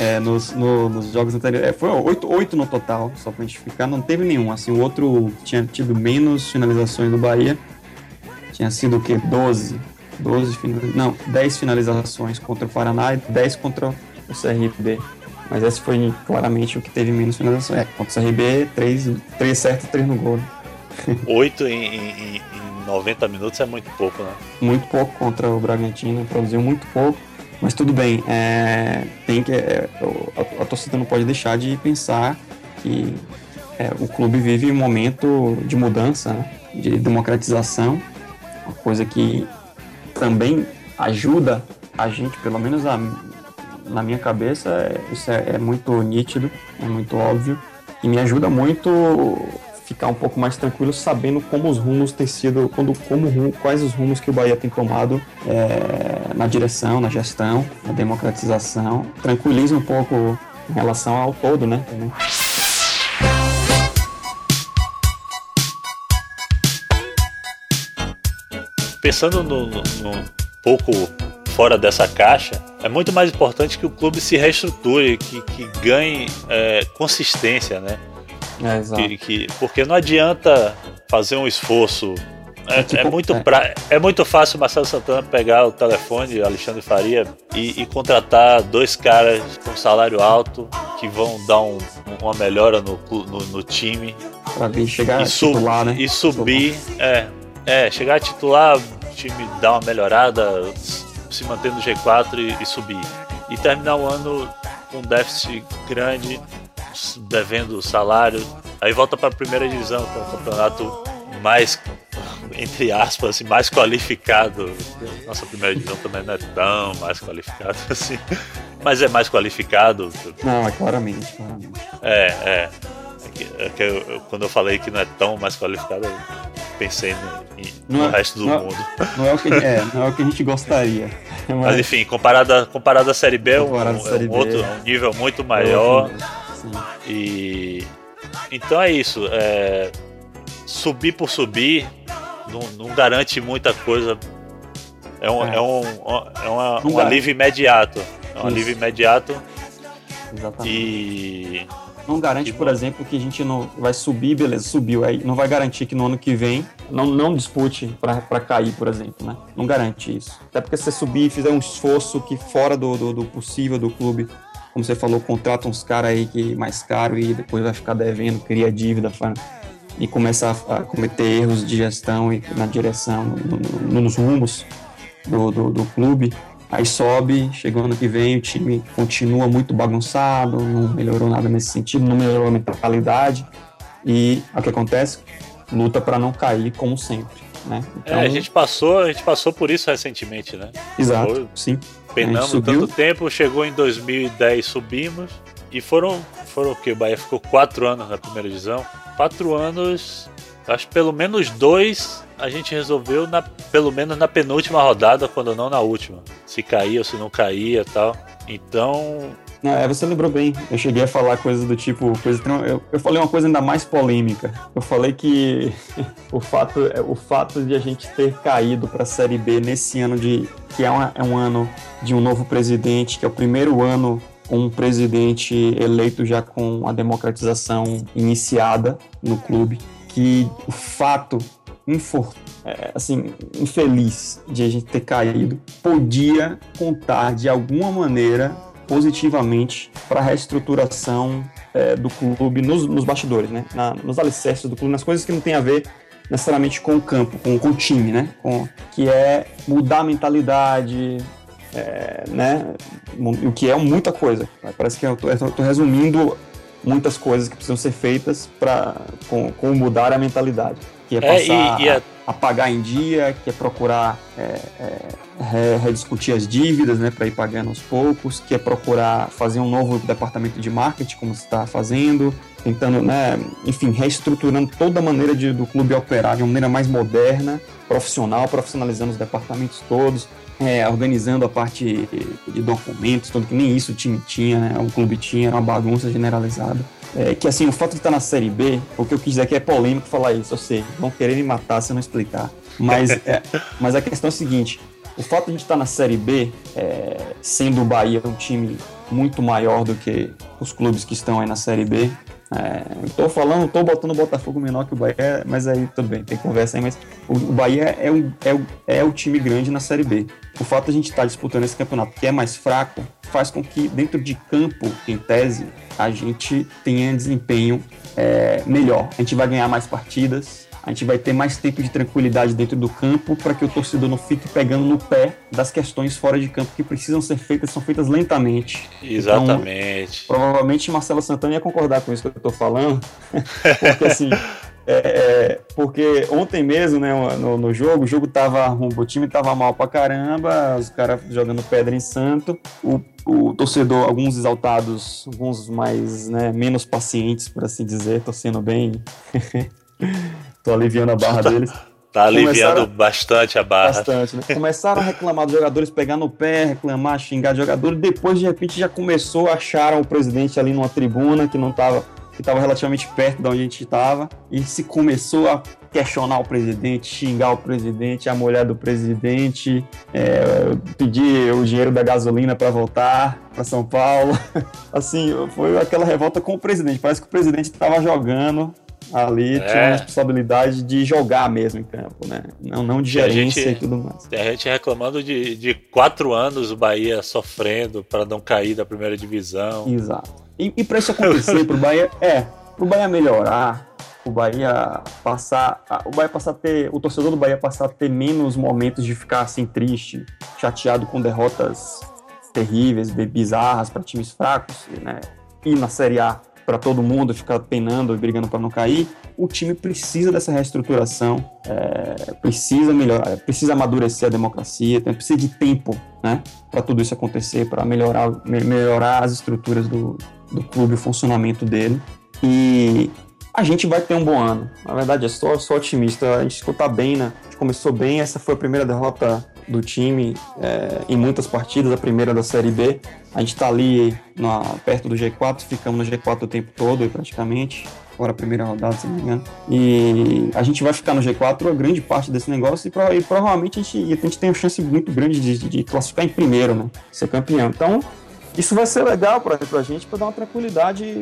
Speaker 2: é, nos, no, nos jogos anteriores. É, foi oito, oito no total, só pra gente ficar. Não teve nenhum. Assim, o outro tinha tido menos finalizações do Bahia. Tinha sido o quê? 12. 12 finalizações. Não, 10 finalizações contra o Paraná e 10 contra o CRB. Mas esse foi claramente o que teve menos finalização. É, contra o CRB, 3, 3 certos, 3 no gol.
Speaker 1: Né? 8 em, em, em 90 minutos é muito pouco, né?
Speaker 2: Muito pouco contra o Bragantino, produziu muito pouco. Mas tudo bem, é, tem que, é, a, a, torcida não pode deixar de pensar que é, o clube vive um momento de mudança, né? de democratização, uma coisa que também ajuda a gente, pelo menos a, na minha cabeça, é, isso é, é muito nítido, é muito óbvio, e me ajuda muito ficar um pouco mais tranquilo sabendo como os rumos têm sido, quando, como, quais os rumos que o Bahia tem tomado é, na direção, na gestão, na democratização. Tranquiliza um pouco em relação ao todo, né?
Speaker 1: Pensando no, no, no pouco fora dessa caixa, é muito mais importante que o clube se reestruture, que, que ganhe é, consistência, né?
Speaker 2: É, exato.
Speaker 1: Que, que, porque não adianta fazer um esforço. É, é, tipo, é muito, é. Pra, é muito fácil o Marcelo Santana pegar o telefone, Alexandre Faria, e, e, contratar dois caras com salário alto que vão dar um, uma melhora no, no, no time.
Speaker 2: Pra vir chegar e a titular, né?
Speaker 1: E subir, é, é, chegar a titular, o time dar uma melhorada, se manter no G4 e, e subir. E terminar o ano com um déficit grande, devendo salário. Aí volta para a primeira divisão, que é um campeonato mais, entre aspas, assim, mais qualificado. Nossa primeira divisão também não é tão mais qualificado assim, mas é mais qualificado.
Speaker 2: Não, é claramente, claramente.
Speaker 1: É, é. é que, é que eu, quando eu falei que não é tão mais qualificado, pensei no, no é, resto do
Speaker 2: não,
Speaker 1: mundo.
Speaker 2: Não é, o que, é, não é o que a gente gostaria.
Speaker 1: Mas, mas enfim, comparado, comparado à Série B, é um, é série um, outro, um nível muito maior. E então é isso. É, subir por subir não, não, garante muita coisa. É um, é. é um, é uma, um alívio imediato. É um isso. alívio imediato.
Speaker 2: Exatamente.
Speaker 1: E
Speaker 2: não garante, por exemplo, que a gente não vai subir, beleza, subiu. Aí não vai garantir que no ano que vem não, não dispute para cair, por exemplo, né? Não garante isso. Até porque se você subir e fizer um esforço que fora do, do, do possível do clube, como você falou, contrata uns caras aí que mais caro e depois vai ficar devendo, cria dívida e começa a, a cometer erros de gestão e na direção, no, no, nos rumos do, do, do clube Aí sobe, chegou ano que vem, o time continua muito bagunçado, não melhorou nada nesse sentido, não melhorou a mentalidade. E o que acontece? Luta para não cair, como sempre. Né?
Speaker 1: Então, é, a gente passou, a gente passou por isso recentemente, né?
Speaker 2: Exato, Foi, sim.
Speaker 1: Penamos tanto tempo, chegou em 2010, subimos e foram, foram o que? O Bahia ficou quatro anos na primeira divisão. Quatro anos, acho que pelo menos dois a gente resolveu na, pelo menos na penúltima rodada, quando não na última. Se caía ou se não caía tal. Então.
Speaker 2: É, você lembrou bem. Eu cheguei a falar coisas do tipo. Coisa, eu, eu falei uma coisa ainda mais polêmica. Eu falei que o fato, o fato de a gente ter caído para a Série B nesse ano de. que é, uma, é um ano de um novo presidente, que é o primeiro ano um presidente eleito já com a democratização iniciada no clube, que o fato é, assim, infeliz de a gente ter caído, podia contar de alguma maneira positivamente para a reestruturação é, do clube nos, nos bastidores, né? Na, nos alicerces do clube, nas coisas que não tem a ver necessariamente com o campo, com, com o time, né? Com, que é mudar a mentalidade, é, né? O que é muita coisa. Parece que eu estou resumindo muitas coisas que precisam ser feitas para com, com, mudar a mentalidade. Que é passar é, e, e a... a, pagar em dia, que é procurar é, é, rediscutir as dívidas, né, para ir pagando aos poucos, que é procurar fazer um novo departamento de marketing, como se está fazendo, tentando, né, enfim, reestruturando toda a maneira de, do clube operar de uma maneira mais moderna, profissional, profissionalizando os departamentos todos, é, organizando a parte de documentos, tudo que nem isso o time tinha, né, o clube tinha, era uma bagunça generalizada. É, que assim, o fato de estar na Série B, o que eu quis dizer aqui é polêmico falar isso, eu sei, vão querer me matar se eu não explicar. Mas, é, mas a questão é a seguinte, o fato de a gente estar na Série B, é, sendo o Bahia um time muito maior do que os clubes que estão aí na Série B, é, tô falando, tô botando o Botafogo menor que o Bahia, mas aí bem, tem conversa aí, mas o, o Bahia é, um, é, o, é o time grande na Série B. O fato de a gente estar tá disputando esse campeonato que é mais fraco faz com que dentro de campo, em tese, a gente tenha desempenho é, melhor. A gente vai ganhar mais partidas, a gente vai ter mais tempo de tranquilidade dentro do campo para que o torcedor não fique pegando no pé das questões fora de campo que precisam ser feitas, são feitas lentamente.
Speaker 1: Exatamente.
Speaker 2: Então, provavelmente Marcelo Santana ia concordar com isso que eu estou falando, porque assim. É, é, porque ontem mesmo, né, no, no, jogo, o jogo tava. O time tava mal pra caramba, os caras jogando pedra em santo. O, o torcedor, alguns exaltados, alguns mais, né, menos pacientes, por assim dizer, torcendo bem. Tô aliviando a barra tá, deles.
Speaker 1: Tá aliviando bastante a barra.
Speaker 2: Bastante, né? Começaram a reclamar dos jogadores, pegar no pé, reclamar, xingar de jogador. Depois, de repente, já começou, acharam o presidente ali numa tribuna que não tava, que estava relativamente perto de onde a gente estava. E se começou a questionar o presidente, xingar o presidente, a mulher do presidente, é, pedir o dinheiro da gasolina para voltar para São Paulo. Assim, foi aquela revolta com o presidente. Parece que o presidente estava jogando ali é. tinha a responsabilidade de jogar mesmo em campo, né? Não, não de gerência gente, e tudo mais.
Speaker 1: Tem a gente reclamando de, de quatro anos o Bahia sofrendo para não cair da primeira divisão.
Speaker 2: Exato. E, e para isso acontecer, para o Bahia, é, para o Bahia melhorar, o Bahia passar, o Bahia passar a ter, o torcedor do Bahia passar a ter menos momentos de ficar assim triste, chateado com derrotas terríveis, bizarras para times fracos, né? E na Série A para todo mundo ficar penando e brigando para não cair. O time precisa dessa reestruturação, é, precisa melhorar, precisa amadurecer a democracia, precisa de tempo, né, para tudo isso acontecer, para melhorar, me, melhorar as estruturas do, do clube, o funcionamento dele. E a gente vai ter um bom ano. Na verdade, é só, só otimista. A gente escuta bem, né? A gente começou bem. Essa foi a primeira derrota do time é, em muitas partidas, a primeira da Série B. A gente está ali na, perto do G4, ficamos no G4 o tempo todo, praticamente. Agora a primeira rodada, se não me engano. E a gente vai ficar no G4 a grande parte desse negócio e, pro, e provavelmente a gente, a gente tem uma chance muito grande de, de classificar em primeiro, né? Ser campeão. Então, isso vai ser legal para a gente, para dar uma tranquilidade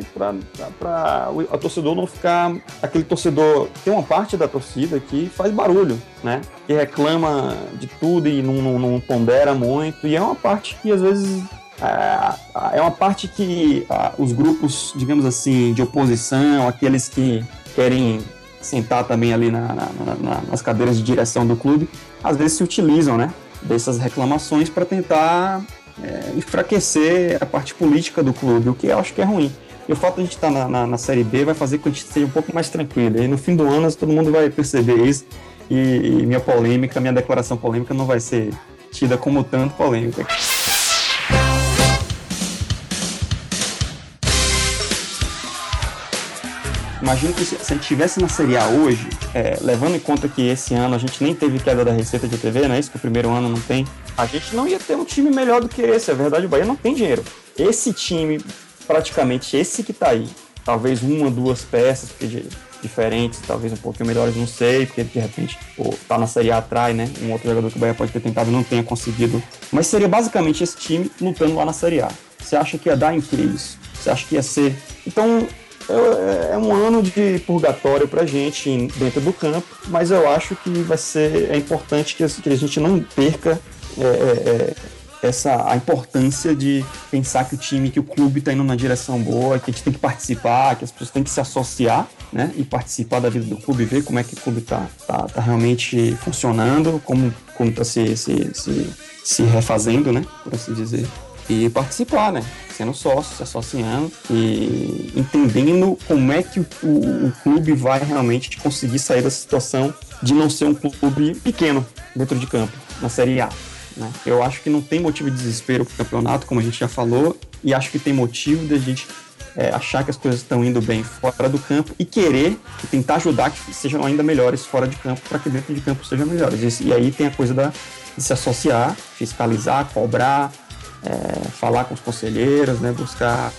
Speaker 2: para o torcedor não ficar. Aquele torcedor. Tem uma parte da torcida que faz barulho, né? Que reclama de tudo e não, não, não pondera muito. E é uma parte que às vezes. É, é uma parte que os grupos, digamos assim, de oposição, aqueles que querem sentar também ali na, na, na, nas cadeiras de direção do clube, às vezes se utilizam, né? Dessas reclamações para tentar é, enfraquecer a parte política do clube, o que eu acho que é ruim. E o fato de a gente estar na, na, na, Série B vai fazer com que a gente seja um pouco mais tranquilo. E no fim do ano todo mundo vai perceber isso. E, e minha polêmica, minha declaração polêmica não vai ser tida como tanto polêmica. Imagino que se, a gente estivesse na Série A hoje, é, levando em conta que esse ano a gente nem teve queda da receita de TV, não é isso? Que o primeiro ano não tem. A gente não ia ter um time melhor do que esse. A verdade, o Bahia não tem dinheiro. Esse time, praticamente esse que tá aí, talvez uma, duas peças porque diferentes, talvez um pouquinho melhores, não sei, porque de repente pô, tá na Série A atrás, né? Um outro jogador que o Bahia pode ter tentado e não tenha conseguido. Mas seria basicamente esse time lutando lá na Série A. Você acha que ia dar em que isso? Você acha que ia ser. Então, é, é um ano de purgatório para a gente dentro do campo, mas eu acho que vai ser é importante que a gente não perca é, é, é, essa a importância de pensar que o time, que o clube está indo na direção boa, que a gente tem que participar, que as pessoas têm que se associar, né, e participar da vida do clube, ver como é que o clube está tá, tá realmente funcionando, como como está se, se, se, se refazendo, né, por assim dizer e participar, né? Sendo sócio, se associando e entendendo como é que o, o, o, clube vai realmente conseguir sair dessa situação de não ser um clube pequeno dentro de campo, na Série A. Né? Eu acho que não tem motivo de desespero para o campeonato, como a gente já falou, e acho que tem motivo de a gente é, achar que as coisas estão indo bem fora do campo e querer e tentar ajudar que sejam ainda melhores fora de campo para que dentro de campo sejam melhores. E, e aí tem a coisa da, de se associar, fiscalizar, cobrar, é, falar com os conselheiros, né, buscar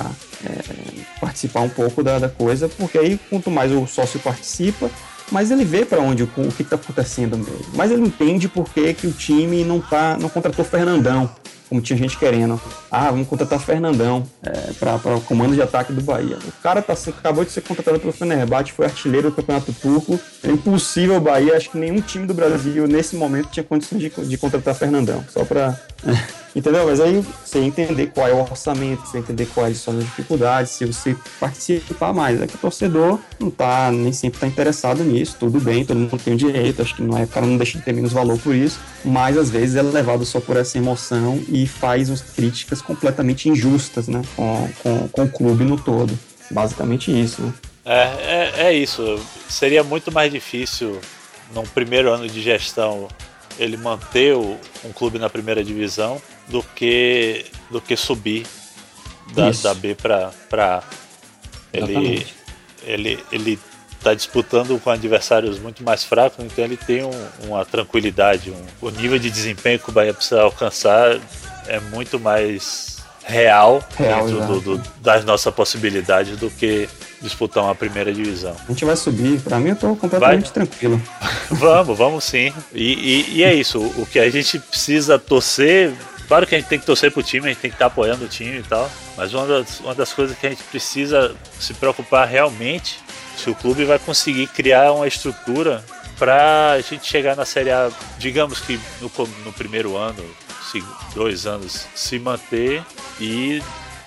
Speaker 2: é, participar um pouco da, da, coisa, porque aí quanto mais o sócio participa, mais ele vê para onde o, o que está acontecendo mesmo. Mas ele entende por que, que o time não tá, não contratou Fernandão, como tinha gente querendo. Ah, vamos contratar Fernandão é, para o comando de ataque do Bahia. O cara tá, acabou de ser contratado pelo Fenerbahçe, foi artilheiro do Campeonato Turco. É impossível o Bahia, acho que nenhum time do Brasil nesse momento tinha condições de, de contratar Fernandão. Só para Entendeu? Mas aí você entender qual é o orçamento, você entender quais são as dificuldades, se você participar mais. É que o torcedor não tá, nem sempre está interessado nisso, tudo bem, todo mundo tem o direito, acho que não é, o cara não deixa de ter menos valor por isso, mas às vezes é levado só por essa emoção e faz as críticas completamente injustas, né, com, com, com o clube no todo. Basicamente isso, né?
Speaker 1: É, é, é isso. Seria muito mais difícil num primeiro ano de gestão ele manter o, um clube na primeira divisão do que do que subir da, da B para para ele ele ele está disputando com adversários muito mais fracos, então ele tem um, uma tranquilidade, um, o nível de desempenho que o Bahia precisa alcançar é muito mais real, real dentro do, do, das nossas possibilidades do que disputar uma primeira divisão.
Speaker 2: A gente vai subir, para mim eu tô completamente vai? tranquilo.
Speaker 1: vamos, vamos sim. E, e, e, é isso, o que a gente precisa torcer, claro que a gente tem que torcer pro time, a gente tem que estar tá apoiando o time e tal, mas uma das, uma das coisas que a gente precisa se preocupar realmente se o clube vai conseguir criar uma estrutura para a gente chegar na Série A, digamos que no, no primeiro ano, dois anos, se manter e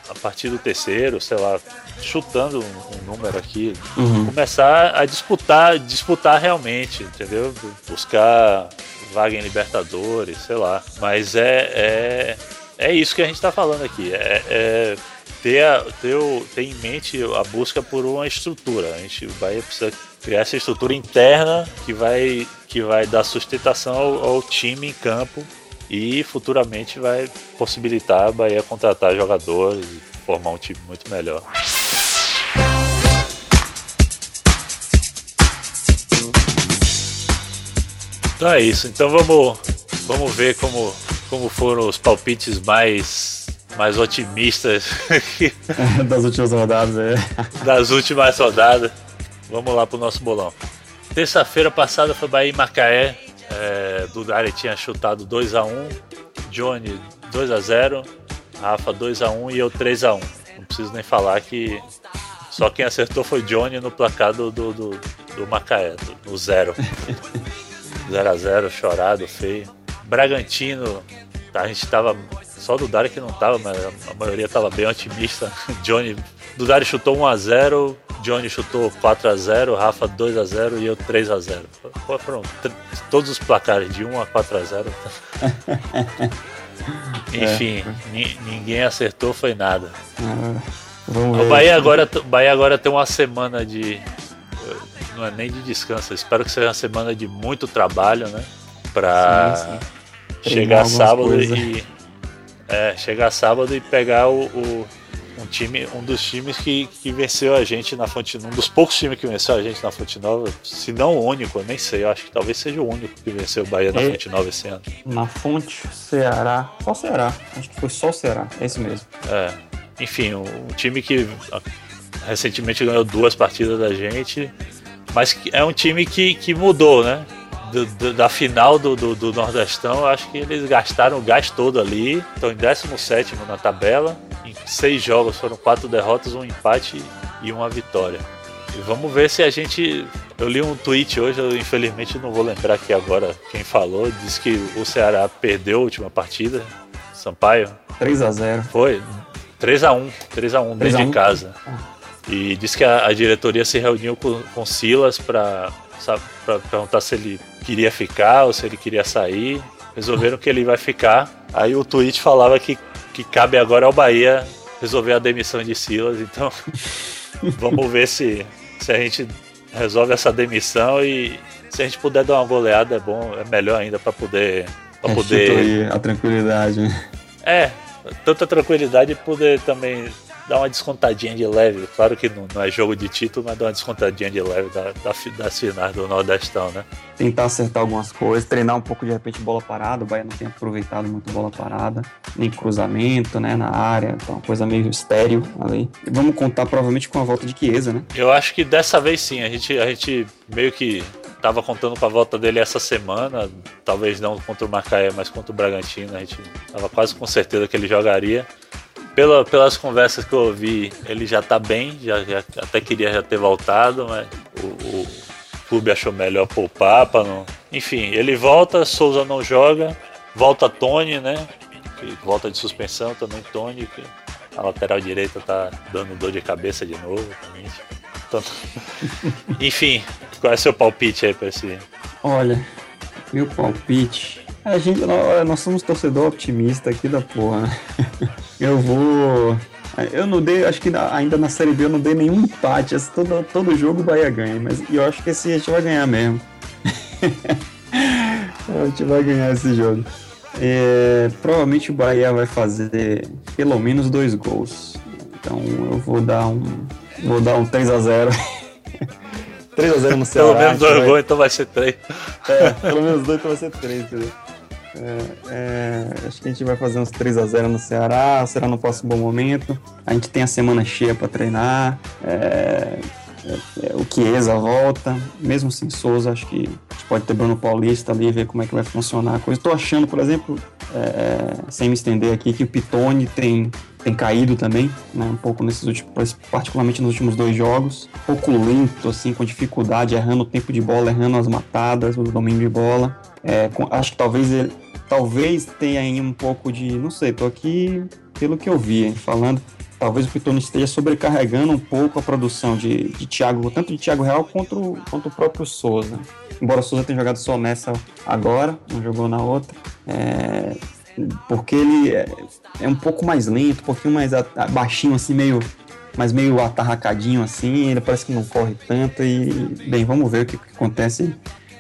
Speaker 1: a partir do terceiro, sei lá, chutando um, um número aqui, uhum. começar a disputar, disputar realmente, entendeu? Buscar vaga em Libertadores, sei lá. Mas é, é, é isso que a gente está falando aqui. É, é ter, a, ter, o, ter em mente a busca por uma estrutura. A gente, o Bahia precisa criar essa estrutura interna que vai, que vai dar sustentação ao, ao time em campo e futuramente vai possibilitar a Bahia contratar jogadores e formar um time muito melhor. Então é isso. Então vamos, vamos ver como, como foram os palpites mais, mais otimistas
Speaker 2: das últimas rodadas. É.
Speaker 1: Das últimas rodadas. Vamos lá pro nosso bolão. Terça-feira passada foi Bahia e Macaé. É, Dudari tinha chutado 2x1, Johnny 2x0, Rafa 2x1 e eu 3x1. Não preciso nem falar que só quem acertou foi Johnny no placar do, do, do, do Macaé, no zero. 0x0, chorado, feio. Bragantino, a gente tava. Só do Dari que não tava, mas a maioria tava bem otimista. Johnny. Dari chutou 1x0, Johnny chutou 4x0, Rafa 2x0 e eu 3x0. Foram todos os placares de 1 a 4x0. Enfim, é. ninguém acertou, foi nada. É, o Bahia agora, Bahia agora tem uma semana de. Não é nem de descanso, espero que seja uma semana de muito trabalho, né? Pra chegar sábado coisas. e. É, chegar sábado e pegar o, o um time, um dos times que, que venceu a gente na Fonte um dos poucos times que venceu a gente na Fonte Nova, se não o único, eu nem sei, eu acho que talvez seja o único que venceu o Bahia na é, Fonte Nova esse ano.
Speaker 2: Na Fonte, Ceará, só Ceará, acho que foi só o Ceará, é esse mesmo.
Speaker 1: É, enfim, um, um time que recentemente ganhou duas partidas da gente, mas é um time que, que mudou, né? Do, do, da final do, do, do Nordestão, acho que eles gastaram o gás todo ali, estão em 17 na tabela seis jogos foram quatro derrotas, um empate e uma vitória. E vamos ver se a gente. Eu li um tweet hoje, eu infelizmente não vou lembrar aqui agora quem falou. Disse que o Ceará perdeu a última partida. Sampaio.
Speaker 2: 3 a 0
Speaker 1: Foi. 3 a 1 3 a 1 dentro de casa. E disse que a, a, diretoria se reuniu com, com Silas para perguntar se ele queria ficar ou se ele queria sair. Resolveram que ele vai ficar. Aí o tweet falava que, que cabe agora ao Bahia resolver a demissão de Silas. Então vamos ver se, se a gente resolve essa demissão e se a gente puder dar uma goleada é bom, é melhor ainda para poder para
Speaker 2: é,
Speaker 1: poder
Speaker 2: a tranquilidade. Né?
Speaker 1: É, tanta tranquilidade e poder também dar uma descontadinha de leve. Claro que não, não, é jogo de título, mas dar uma descontadinha de leve da, da, das finais do Nordestão, né?
Speaker 2: Tentar acertar algumas coisas, treinar um pouco de repente bola parada. O Bahia não tem aproveitado muito bola parada, nem cruzamento, né, na área. Então, uma coisa meio estéreo ali. E vamos contar provavelmente com a volta de Chiesa, né?
Speaker 1: Eu acho que dessa vez sim. A gente, a gente meio que tava contando com a volta dele essa semana, talvez não contra o Macaé, mas contra o Bragantino, a gente tava quase com certeza que ele jogaria. Pela, pelas conversas que eu ouvi, ele já tá bem, já, já até queria já ter voltado, mas o, o clube achou melhor poupar para não. Enfim, ele volta, Souza não joga, volta Tony, né? Que volta de suspensão também, Tony, que a lateral direita tá dando dor de cabeça de novo. Então, enfim, qual é seu palpite aí pra esse?
Speaker 2: Olha, meu palpite. A gente, nós somos torcedor optimista aqui da porra, né? Eu vou. Eu não dei, acho que ainda na Série B eu não dei nenhum empate. Todo, todo jogo o Bahia ganha, mas eu acho que esse a gente vai ganhar mesmo. a gente vai ganhar esse jogo. É, provavelmente o Bahia vai fazer pelo menos dois gols. Então eu vou dar um. Vou dar um 3x0. 3x0 no Ceará.
Speaker 1: Pelo menos dois vai... gols, então vai ser 3.
Speaker 2: É, pelo menos dois, então vai ser 3, entendeu? É, é, acho que a gente vai fazer uns 3 a 0 no Ceará. Será no próximo bom momento. A gente tem a semana cheia para treinar. É, é, o Chiesa volta, mesmo sem Souza, acho que a gente pode ter Bruno Paulista ali, ver como é que vai funcionar a coisa. Estou achando, por exemplo, é, sem me estender aqui, que o Pitone tem, tem caído também, né, um pouco nesses últimos, particularmente nos últimos dois jogos. Um pouco lento, assim, com dificuldade, errando o tempo de bola, errando as matadas, o domínio de bola. É, com, acho que talvez ele, talvez tenha aí um pouco de, não sei, tô aqui pelo que eu vi, falando, talvez o Pitone esteja sobrecarregando um pouco a produção de, de Thiago, tanto de Thiago Real quanto, quanto o próprio Souza. Embora o Souza tenha jogado só nessa agora, não jogou na outra, é, porque ele é, é, um pouco mais lento, um pouquinho mais a, a, baixinho, assim, meio, mas meio atarracadinho, assim, ele parece que não corre tanto e, bem, vamos ver o que, que acontece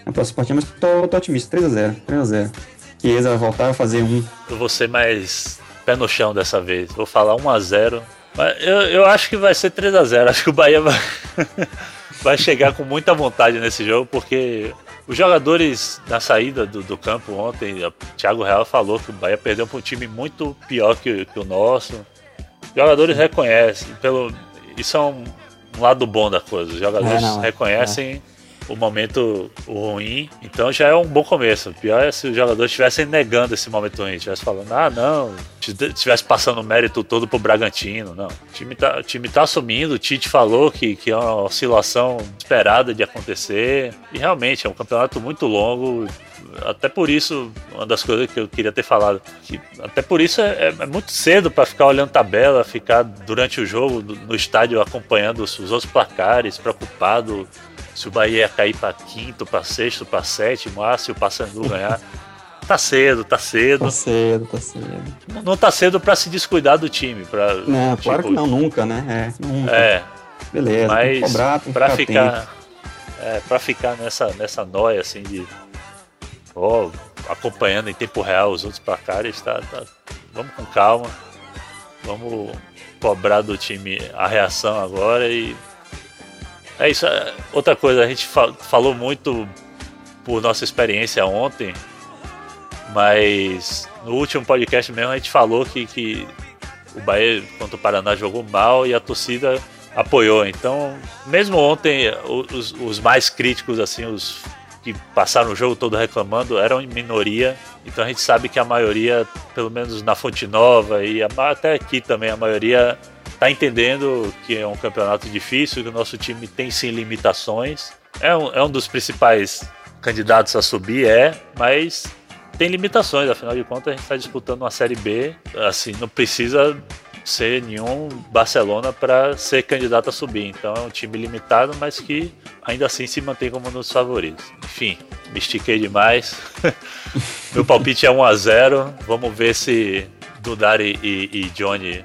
Speaker 2: na próxima partida, mas tô, tô otimista, 3x0, 3x0. Chiesa vai voltar a fazer um.
Speaker 1: Eu vou ser mais pé no chão dessa vez. Vou falar 1 a 0 Mas eu, eu acho que vai ser 3 a 0 Acho que o Bahia vai, vai chegar com muita vontade nesse jogo, porque os jogadores na saída do, do campo ontem, o Thiago Real falou que o Bahia perdeu para um time muito pior que, que o nosso. Os jogadores reconhecem, pelo, isso é um, um lado bom da coisa. Os jogadores é, não, é. reconhecem. É o momento ruim. Então já é um bom começo. O pior é se os jogadores estivessem negando esse momento ruim, estivessem falando, ah, não, estivesse passando o mérito todo pro Bragantino. Não. O time tá, o time tá assumindo, o Tite falou que, que é uma oscilação esperada de acontecer. E realmente é um campeonato muito longo. Até por isso, uma das coisas que eu queria ter falado, que até por isso é, é, é muito cedo para ficar olhando tabela, ficar durante o jogo no estádio acompanhando os, os outros placares, preocupado se o Bahia ia cair para quinto, para sexto, para sétimo, ah, se o Paysandu ganhar. Tá cedo, tá cedo.
Speaker 2: Tá cedo, tá cedo.
Speaker 1: Não tá cedo para se descuidar do time. Pra,
Speaker 2: não, tipo, claro que não, nunca, né?
Speaker 1: É, nunca. É. Beleza, Mas cobrar, pra ficar, é, pra ficar nessa, nessa noia assim de. Ó, acompanhando em tempo real os outros placares, tá, tá, vamos com calma. Vamos cobrar do time a reação agora e é isso. É, outra coisa, a gente falou muito por nossa experiência ontem, mas no último podcast mesmo a gente falou que, que o Bahia contra o Paraná jogou mal e a torcida apoiou. Então, mesmo ontem, os, os mais críticos, assim, os que passaram o jogo todo reclamando, eram em minoria. Então a gente sabe que a maioria, pelo menos na Fonte Nova e até aqui também, a maioria tá entendendo que é um campeonato difícil, que o nosso time tem sim limitações. É um, é um dos principais candidatos a subir, é, mas tem limitações, afinal de contas a gente está disputando uma Série B, assim, não precisa ser nenhum Barcelona para ser candidato a subir. Então é um time limitado, mas que ainda assim se mantém como um dos favoritos. Enfim, me estiquei demais. Meu palpite é 1 a 0 Vamos ver se Dudari e, e Johnny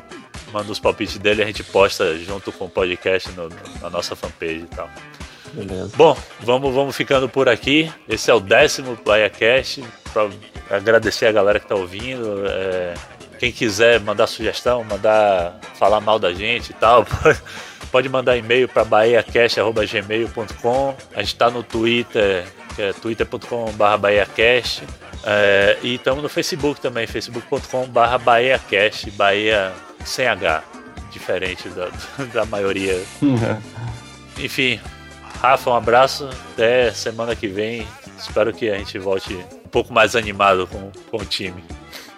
Speaker 1: mandam os palpites dele. A gente posta junto com o podcast no, na nossa fanpage e tal. Beleza. Bom, vamos, vamos ficando por aqui. Esse é o décimo PlayaCast. Para agradecer a galera que está ouvindo. É, quem quiser mandar sugestão, mandar falar mal da gente e tal, pode mandar e-mail para bahiacast.gmail.com. A gente está no Twitter, que é twitter.com.br bahiacast. É, e estamos no Facebook também, facebook.com.br bahiacast, Bahia sem H, diferente da, da maioria. Enfim, Rafa, um abraço, até semana que vem. Espero que a gente volte um pouco mais animado com, com o time.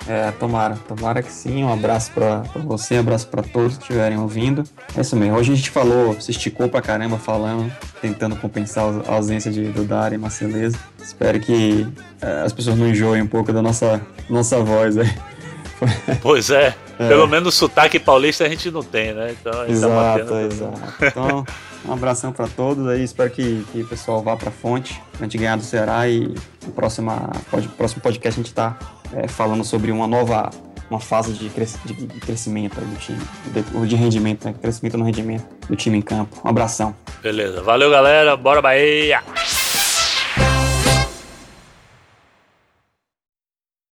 Speaker 2: É, tomara, tomara que sim. Um abraço para você, um abraço para todos que estiverem ouvindo. É isso mesmo. Hoje a gente falou, se esticou pra caramba falando, tentando compensar a ausência de Dudar e Marceleza. Espero que é, as pessoas não enjoem um pouco da nossa, nossa voz aí.
Speaker 1: Pois é. É. Pelo menos sotaque paulista a gente não tem, né?
Speaker 2: Então a exato, tá exato. Então, um abração para todos aí. Espero que, que o pessoal vá pra fonte pra gente ganhar do Ceará e no próximo, próximo podcast a gente tá é, falando sobre uma nova uma fase de, cres, de, de crescimento do time, de, de rendimento, né? crescimento no rendimento do time em campo. Um abração.
Speaker 1: Beleza, valeu galera, bora Bahia!